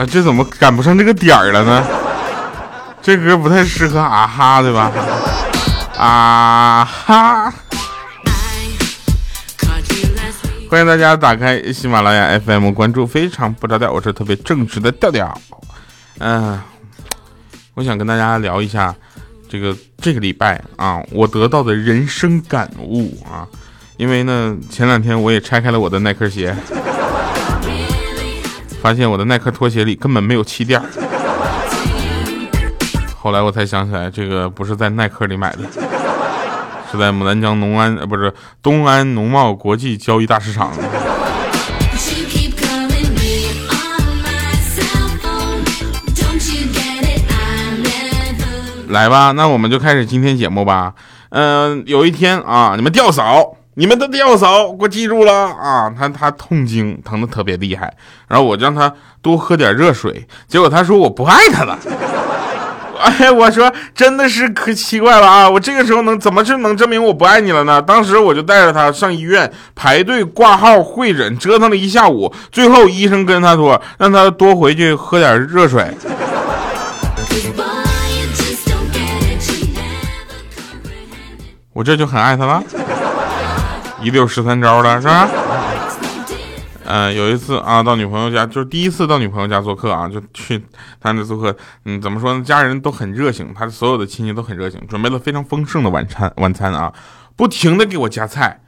啊，这怎么赶不上这个点儿了呢？这歌不太适合啊哈，对吧？啊哈！欢迎大家打开喜马拉雅 FM，关注非常不着调，我是特别正直的调调。嗯，我想跟大家聊一下这个这个礼拜啊，我得到的人生感悟啊，因为呢，前两天我也拆开了我的耐克鞋，发现我的耐克拖鞋里根本没有气垫。后来我才想起来，这个不是在耐克里买的，是在牡丹江农安呃不是东安农贸国际交易大市场。来吧，那我们就开始今天节目吧。嗯，有一天啊，你们吊嫂，你们的吊嫂，给我记住了啊，他他痛经，疼的特别厉害，然后我让他多喝点热水，结果他说我不爱他了。哎，我说真的是可奇怪了啊！我这个时候能怎么就能证明我不爱你了呢？当时我就带着他上医院排队挂号会诊，折腾了一下午，最后医生跟他说，让他多回去喝点热水。我这就很爱他了，一溜十三招了，是吧？嗯，有一次啊，到女朋友家，就是第一次到女朋友家做客啊，就去他那做客。嗯，怎么说呢？家人都很热情，他所有的亲戚都很热情，准备了非常丰盛的晚餐。晚餐啊，不停的给我夹菜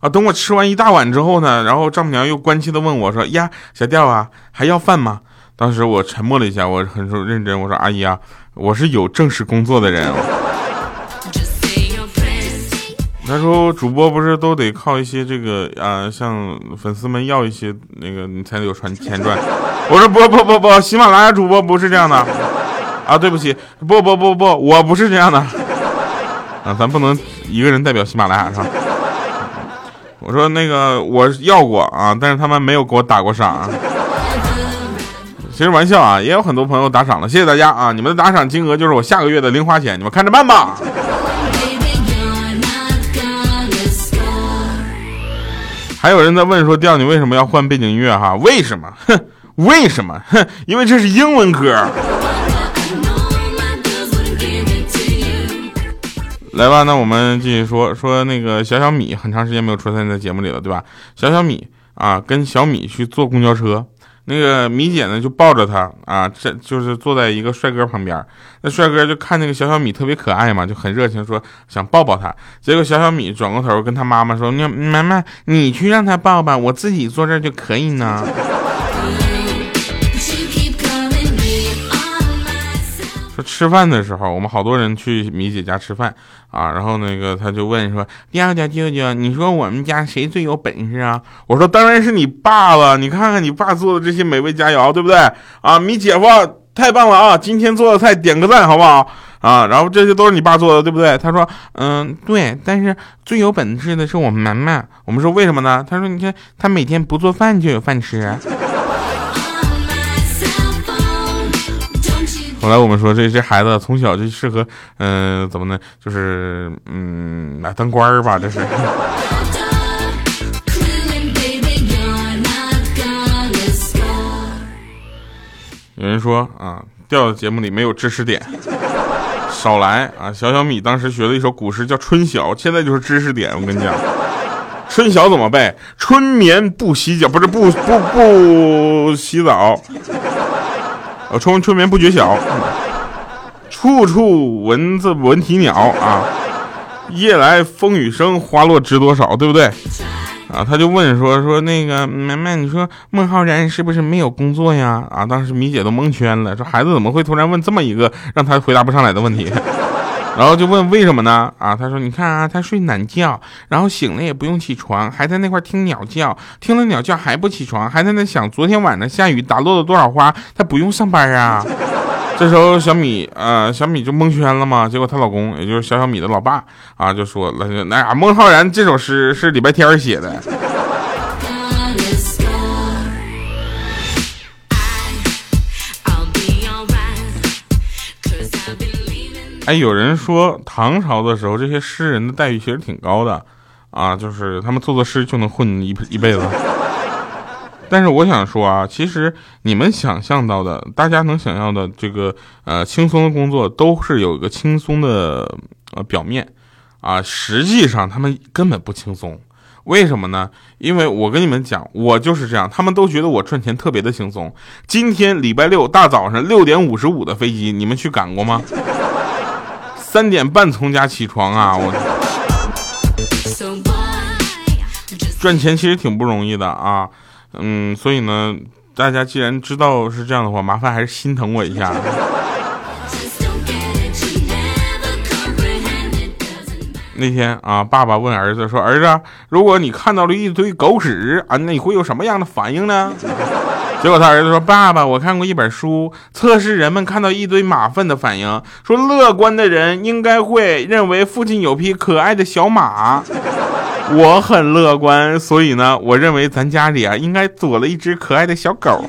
啊。等我吃完一大碗之后呢，然后丈母娘又关切的问我说：“呀，小调啊，还要饭吗？”当时我沉默了一下，我很认真，我说：“阿姨啊，我是有正式工作的人。”他说：“主播不是都得靠一些这个啊，向粉丝们要一些那个，你才能有传钱赚。”我说：“不不不不，喜马拉雅主播不是这样的啊，对不起，不不不不，我不是这样的啊，咱不能一个人代表喜马拉雅是吧？”我说：“那个我要过啊，但是他们没有给我打过赏。其实玩笑啊，也有很多朋友打赏了，谢谢大家啊，你们的打赏金额就是我下个月的零花钱，你们看着办吧。”还有人在问说：“调你为什么要换背景音乐？哈，为什么？哼，为什么？哼，因为这是英文歌。”来吧，那我们继续说说那个小小米，很长时间没有出现在节目里了，对吧？小小米啊，跟小米去坐公交车。那个米姐呢，就抱着他啊，这就是坐在一个帅哥旁边。那帅哥就看那个小小米特别可爱嘛，就很热情，说想抱抱他。结果小小米转过头跟他妈妈说：“那妈妈，你去让他抱吧，我自己坐这就可以呢。”吃饭的时候，我们好多人去米姐家吃饭啊，然后那个他就问说：“调调舅舅，你说我们家谁最有本事啊？”我说：“当然是你爸了，你看看你爸做的这些美味佳肴，对不对？啊，米姐夫太棒了啊！今天做的菜点个赞好不好？啊，然后这些都是你爸做的，对不对？”他说：“嗯，对，但是最有本事的是我们妈妈。”我们说：“为什么呢？”他说：“你看他每天不做饭就有饭吃。”后来我们说，这这孩子从小就适合，嗯，怎么呢？就是，嗯，来当官儿吧，这是。有人说啊，掉的节目里没有知识点，少来啊！小小米当时学了一首古诗叫《春晓》，现在就是知识点。我跟你讲，《春晓》怎么背？春眠不洗脚，不是不不不洗澡。呃，春春眠不觉晓，处处蚊子闻啼鸟啊，夜来风雨声，花落知多少，对不对？啊，他就问说说那个妹妹，你说孟浩然是不是没有工作呀？啊，当时米姐都蒙圈了，说孩子怎么会突然问这么一个让他回答不上来的问题？然后就问为什么呢？啊，他说你看啊，他睡懒觉，然后醒了也不用起床，还在那块听鸟叫，听了鸟叫还不起床，还在那想昨天晚上下雨打落了多少花，他不用上班啊。这时候小米呃小米就蒙圈了嘛，结果她老公也就是小小米的老爸啊就说了，那孟浩然这首诗是礼拜天写的。哎，有人说唐朝的时候，这些诗人的待遇其实挺高的，啊，就是他们做做诗就能混一一辈子。但是我想说啊，其实你们想象到的，大家能想象的这个呃轻松的工作，都是有一个轻松的呃表面啊，实际上他们根本不轻松。为什么呢？因为我跟你们讲，我就是这样，他们都觉得我赚钱特别的轻松。今天礼拜六大早上六点五十五的飞机，你们去赶过吗？三点半从家起床啊，我赚钱其实挺不容易的啊。嗯，所以呢，大家既然知道是这样的话，麻烦还是心疼我一下。那天啊，爸爸问儿子说：“儿子，如果你看到了一堆狗屎啊，那你会有什么样的反应呢？”结果他儿子说：“爸爸，我看过一本书，测试人们看到一堆马粪的反应，说乐观的人应该会认为附近有匹可爱的小马。”我很乐观，所以呢，我认为咱家里啊应该躲了一只可爱的小狗。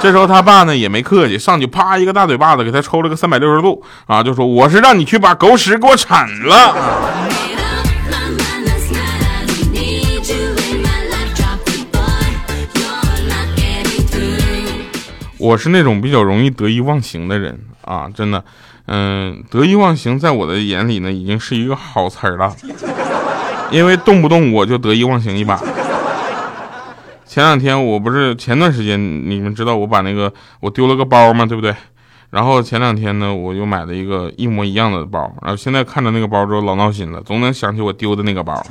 这时候他爸呢也没客气，上去啪一个大嘴巴子给他抽了个三百六十度啊，就说我是让你去把狗屎给我铲了。我是那种比较容易得意忘形的人啊，真的，嗯，得意忘形在我的眼里呢已经是一个好词儿了。因为动不动我就得意忘形一把。前两天我不是前段时间你们知道我把那个我丢了个包吗？对不对？然后前两天呢，我又买了一个一模一样的包，然后现在看着那个包之后老闹心了，总能想起我丢的那个包。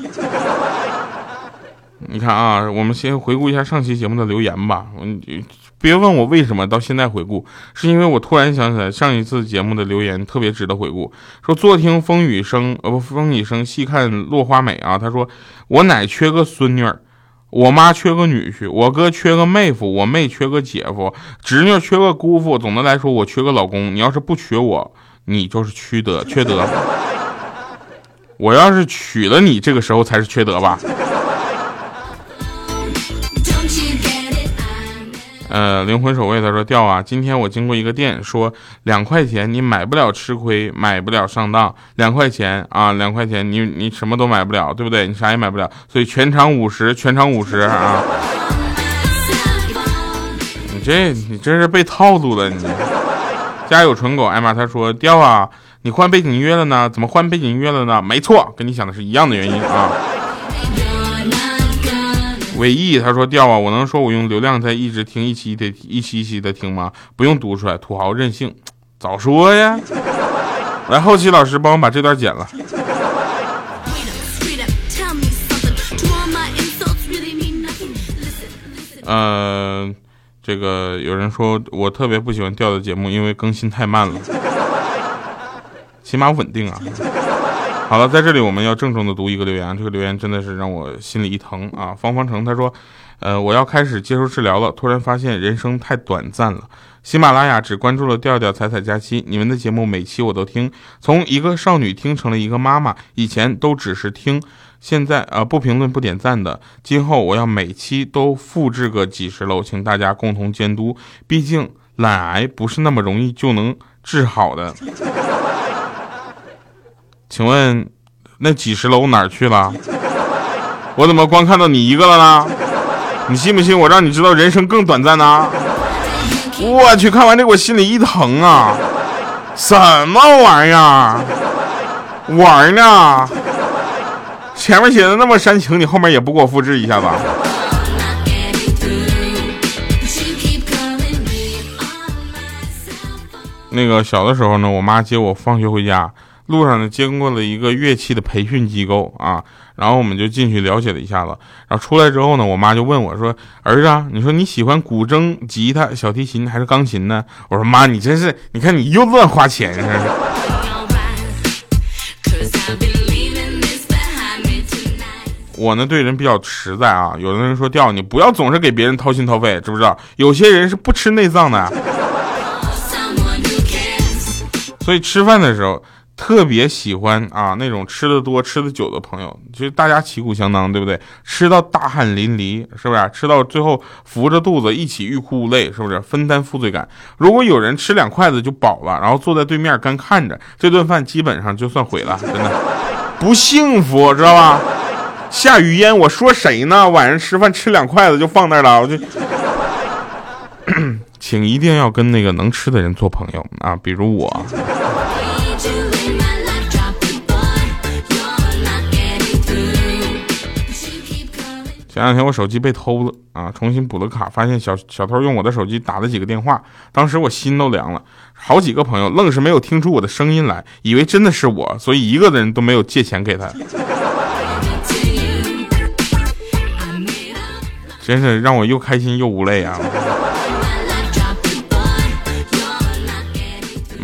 你看啊，我们先回顾一下上期节目的留言吧。别问我为什么到现在回顾，是因为我突然想起来上一次节目的留言特别值得回顾。说坐听风雨声，呃不风雨声，细看落花美啊。他说我奶缺个孙女儿，我妈缺个女婿，我哥缺个妹夫，我妹缺个姐夫，侄女缺个姑父。总的来说，我缺个老公。你要是不娶我，你就是缺德，缺德。我要是娶了你，这个时候才是缺德吧。呃，灵魂守卫他说掉啊，今天我经过一个店，说两块钱你买不了吃亏，买不了上当，两块钱啊，两块钱你你什么都买不了，对不对？你啥也买不了，所以全场五十，全场五十啊！你这你这是被套路了，你家有纯狗，艾玛他说掉啊，你换背景音乐了呢？怎么换背景音乐了呢？没错，跟你想的是一样的原因啊。尾翼他说掉啊，我能说我用流量在一直听一期的一期一期的听吗？不用读出来，土豪任性，早说呀！来，后期老师帮我把这段剪了。呃，这个有人说我特别不喜欢掉的节目，因为更新太慢了，起码稳定啊。好了，在这里我们要郑重的读一个留言，这个留言真的是让我心里一疼啊！方方成他说，呃，我要开始接受治疗了，突然发现人生太短暂了。喜马拉雅只关注了调调彩彩佳期，你们的节目每期我都听，从一个少女听成了一个妈妈，以前都只是听，现在啊不评论不点赞的，今后我要每期都复制个几十楼，请大家共同监督，毕竟懒癌不是那么容易就能治好的。请问，那几十楼哪儿去了？我怎么光看到你一个了呢？你信不信我让你知道人生更短暂呢？我去，看完这我心里一疼啊！什么玩意儿？玩呢？前面写的那么煽情，你后面也不给我复制一下子？那个小的时候呢，我妈接我放学回家。路上呢，经过了一个乐器的培训机构啊，然后我们就进去了解了一下子。然后出来之后呢，我妈就问我说：“儿子，你说你喜欢古筝、吉他、小提琴还是钢琴呢？”我说：“妈，你真是，你看你又乱花钱。” 我呢对人比较实在啊，有的人说掉你不要总是给别人掏心掏肺，知不知道？有些人是不吃内脏的，所以吃饭的时候。特别喜欢啊那种吃的多吃的久的朋友，其实大家旗鼓相当，对不对？吃到大汗淋漓，是不是？吃到最后扶着肚子一起欲哭无泪，是不是？分担负罪感。如果有人吃两筷子就饱了，然后坐在对面干看着这顿饭，基本上就算毁了，真的不幸福，知道吧？下雨烟，我说谁呢？晚上吃饭吃两筷子就放那儿了，我就。请一定要跟那个能吃的人做朋友啊，比如我。前两天我手机被偷了啊，重新补了卡，发现小小偷用我的手机打了几个电话，当时我心都凉了。好几个朋友愣是没有听出我的声音来，以为真的是我，所以一个人都没有借钱给他。真是让我又开心又无泪啊！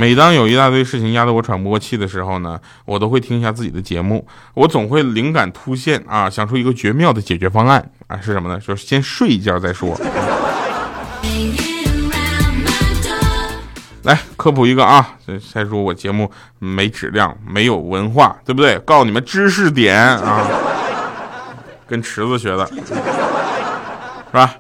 每当有一大堆事情压得我喘不过气的时候呢，我都会听一下自己的节目，我总会灵感突现啊，想出一个绝妙的解决方案啊，是什么呢？就是先睡一觉再说。来科普一个啊，再说我节目没质量，没有文化，对不对？告诉你们知识点啊，跟池子学的，是吧？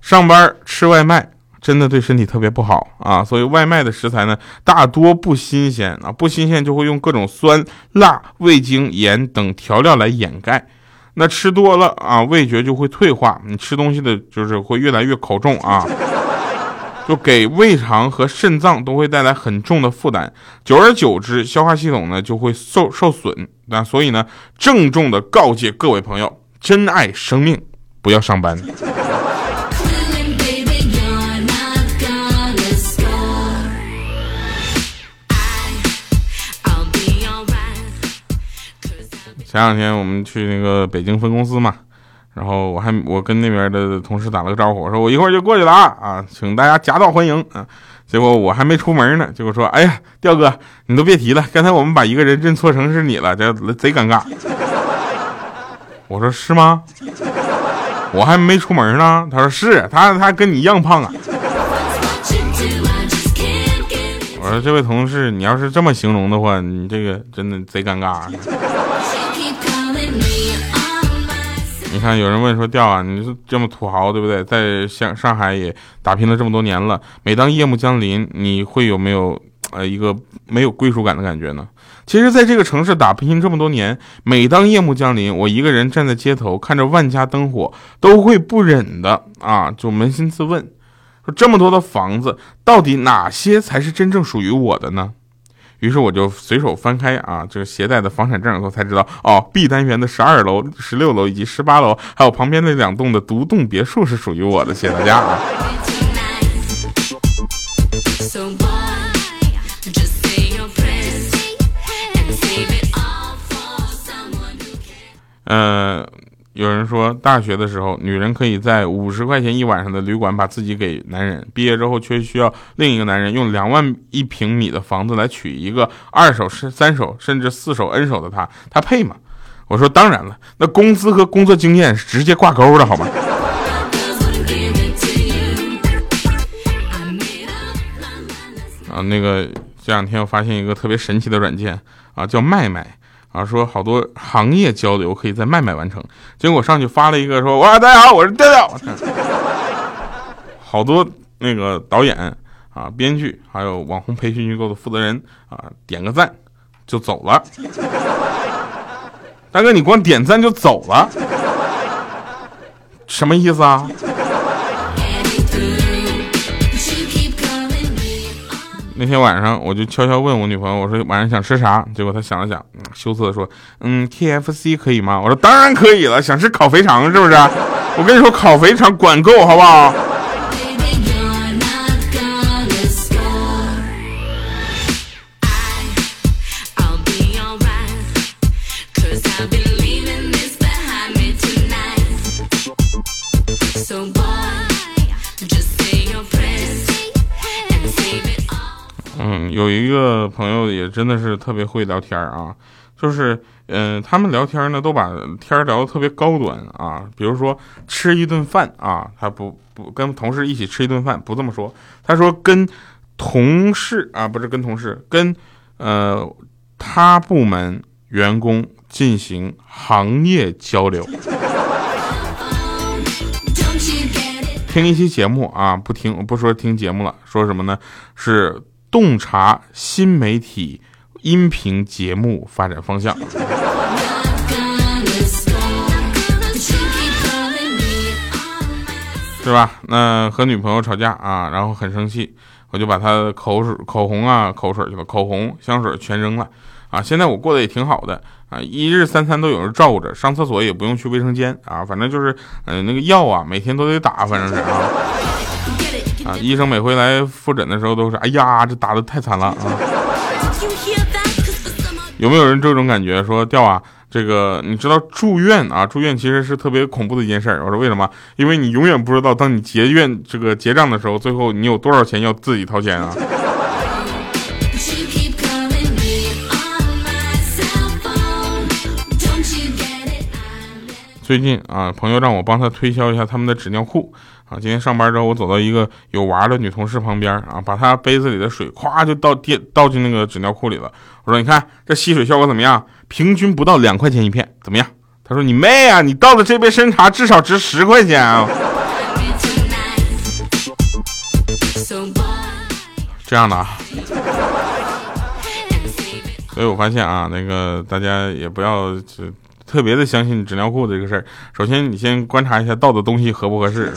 上班吃外卖。真的对身体特别不好啊，所以外卖的食材呢，大多不新鲜啊，不新鲜就会用各种酸、辣、味精、盐等调料来掩盖。那吃多了啊，味觉就会退化，你吃东西的就是会越来越口重啊，就给胃肠和肾脏都会带来很重的负担，久而久之，消化系统呢就会受受损。那所以呢，郑重的告诫各位朋友，珍爱生命，不要上班。前两天我们去那个北京分公司嘛，然后我还我跟那边的同事打了个招呼，我说我一会儿就过去了啊，请大家夹道欢迎啊。结果我还没出门呢，结果说，哎呀，调哥，你都别提了，刚才我们把一个人认错成是你了，这贼尴尬。我说是吗？我还没出门呢。他说是，他他跟你一样胖啊。我说这位同事，你要是这么形容的话，你这个真的贼尴尬。你看，有人问说：“调啊，你是这么土豪，对不对？在上上海也打拼了这么多年了，每当夜幕降临，你会有没有呃一个没有归属感的感觉呢？”其实，在这个城市打拼这么多年，每当夜幕降临，我一个人站在街头，看着万家灯火，都会不忍的啊，就扪心自问：说这么多的房子，到底哪些才是真正属于我的呢？于是我就随手翻开啊，这个携带的房产证，后才知道哦，B 单元的十二楼、十六楼以及十八楼，还有旁边那两栋的独栋别墅是属于我的，谢谢大家啊。嗯。有人说，大学的时候，女人可以在五十块钱一晚上的旅馆把自己给男人，毕业之后却需要另一个男人用两万一平米的房子来娶一个二手、三手甚至四手 N 手的他，他配吗？我说当然了，那工资和工作经验是直接挂钩的，好吗？啊，那个这两天我发现一个特别神奇的软件啊，叫麦麦。啊，说好多行业交流可以在麦麦完成，结果上去发了一个说：“哇，大家好，我是调调。”好多那个导演啊、编剧，还有网红培训机构的负责人啊，点个赞就走了。大哥，你光点赞就走了，什么意思啊？那天晚上，我就悄悄问我女朋友，我说晚上想吃啥？结果她想了想，羞涩的说：“嗯，K F C 可以吗？”我说：“当然可以了，想吃烤肥肠是不是？我跟你说，烤肥肠管够，好不好？”有一个朋友也真的是特别会聊天啊，就是，嗯，他们聊天呢都把天聊得特别高端啊，比如说吃一顿饭啊，他不不跟同事一起吃一顿饭，不这么说，他说跟同事啊，不是跟同事，跟呃他部门员工进行行业交流，听一期节目啊，不听不说听节目了，说什么呢？是。洞察新媒体音频节目发展方向。是吧？那和女朋友吵架啊然后很生气我就把她的口水口红啊口水去吧口红香水全扔了。啊现在我过得也挺好的。啊一日三餐都有人照顾着上厕所也不用去卫生间。啊反正就是嗯那个药啊每天都得打反正是啊。啊，医生每回来复诊的时候都是，哎呀，这打的太惨了啊。有没有人这种感觉？说掉啊？这个你知道住院啊？住院其实是特别恐怖的一件事儿。我说为什么？因为你永远不知道，当你结院这个结账的时候，最后你有多少钱要自己掏钱啊？最近啊，朋友让我帮他推销一下他们的纸尿裤啊。今天上班之后，我走到一个有娃的女同事旁边啊，把她杯子里的水咵就倒电倒进那个纸尿裤里了。我说：“你看这吸水效果怎么样？平均不到两块钱一片，怎么样？”他说：“你妹啊！你倒的这杯参茶至少值十块钱啊！”这样的啊。所以我发现啊，那个大家也不要特别的相信纸尿裤这个事儿。首先，你先观察一下倒的东西合不合适。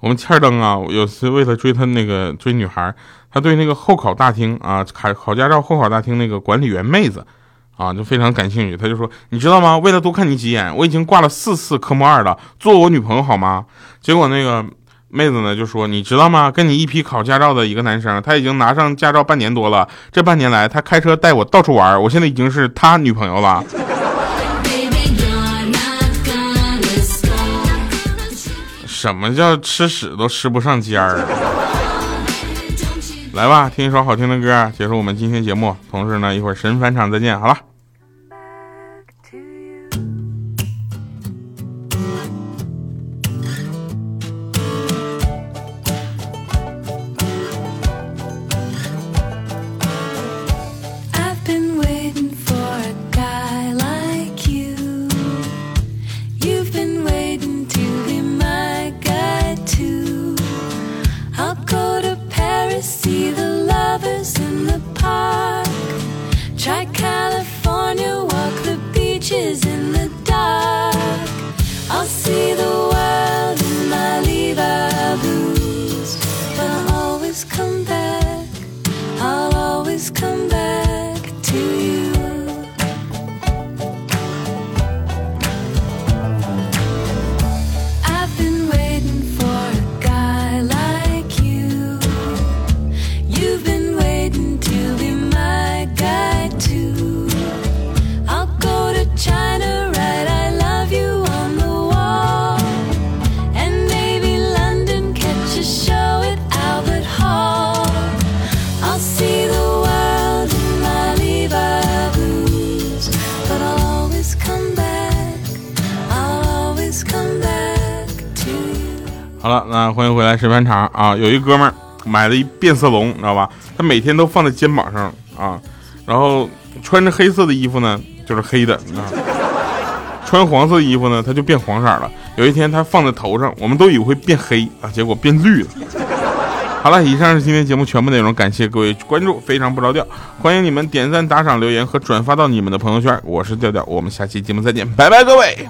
我们欠灯啊，有次为了追他那个追女孩，他对那个候考大厅啊，考考驾照候考大厅那个管理员妹子啊，就非常感兴趣。他就说：“你知道吗？为了多看你几眼，我已经挂了四次科目二了，做我女朋友好吗？”结果那个妹子呢就说：“你知道吗？跟你一批考驾照的一个男生，他已经拿上驾照半年多了，这半年来他开车带我到处玩，我现在已经是他女朋友了。”什么叫吃屎都吃不上尖儿？来吧，听一首好听的歌，结束我们今天节目。同时呢，一会儿神返场再见。好了。好了，那欢迎回来，审判场啊！有一哥们儿买了一变色龙，你知道吧？他每天都放在肩膀上啊，然后穿着黑色的衣服呢，就是黑的啊；穿黄色衣服呢，他就变黄色了。有一天他放在头上，我们都以为会变黑啊，结果变绿了。好了，以上是今天节目全部内容，感谢各位关注，非常不着调，欢迎你们点赞、打赏、留言和转发到你们的朋友圈。我是调调，我们下期节目再见，拜拜，各位。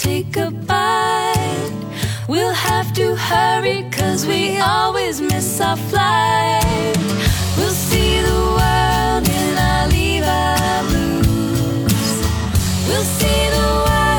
take a bite. We'll have to hurry, cause we always miss our flight. We'll see the world in our Levi blues. We'll see the world.